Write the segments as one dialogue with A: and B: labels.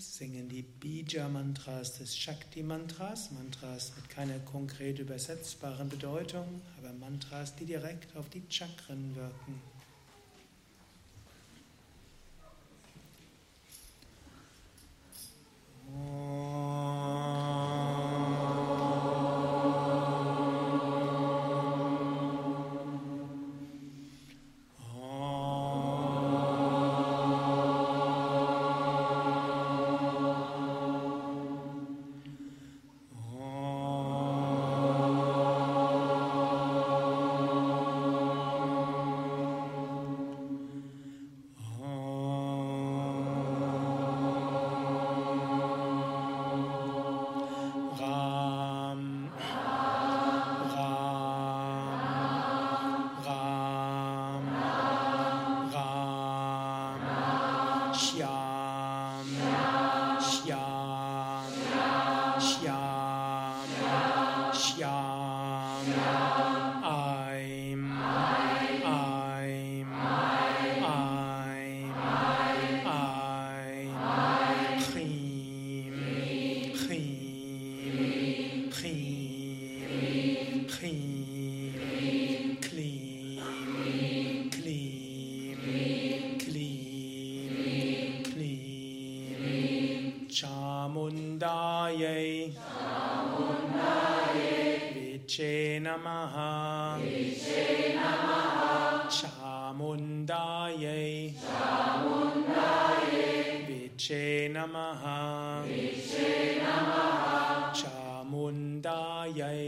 A: singen die Bija-Mantras des Shakti-Mantras, Mantras mit keiner konkret übersetzbaren Bedeutung, aber Mantras, die direkt auf die Chakren wirken. Chamundayai. Chamundayai. चे नमः चामुण्डायै विचे नमः चामुण्डायै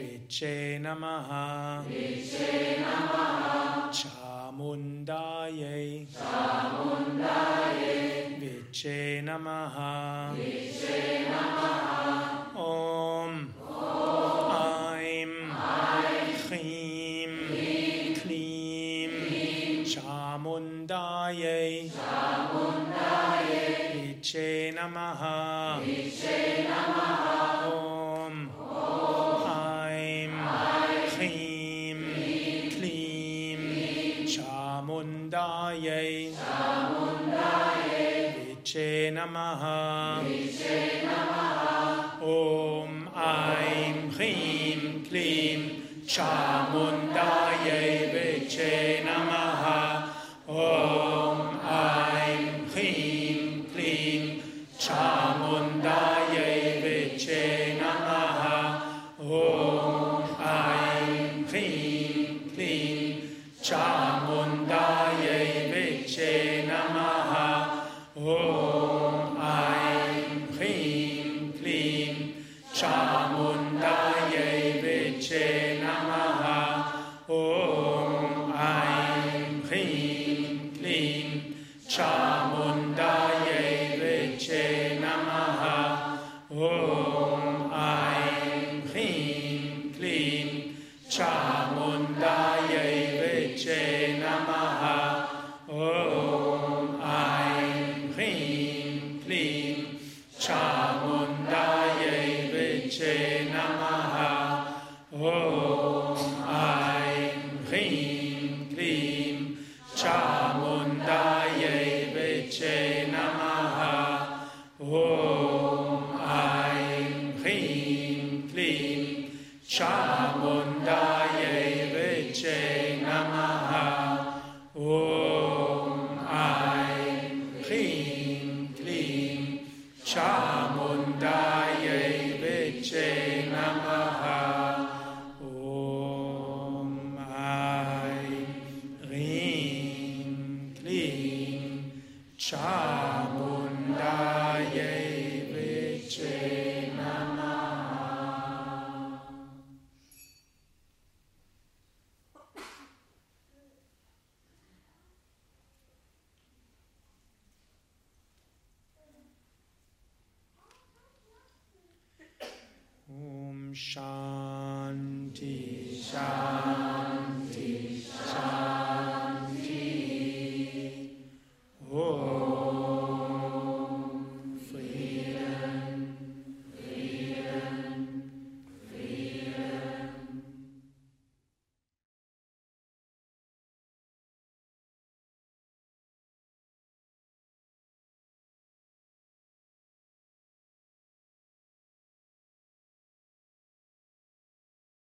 A: विचे नमः चामुण्डायै विचे नमः Shamundaye. Shamundaye Iche Namaha. Iche Namaha Om. Om Aim Chim. Klim. Shamundaye. Shamundaye Iche Namaha. Iche Namaha Om. Aim. Klim, Klim. Shamundaye. Viche Namaha. Chamundaye Viche Namaha Om Aim Hrim Klim Chamundaye Viche Namaha Om Aim Hrim Klim Chamundaye Viche Namaha Om Aim Hrim Klim Chamundaye Sámon. Shanti. Shanti.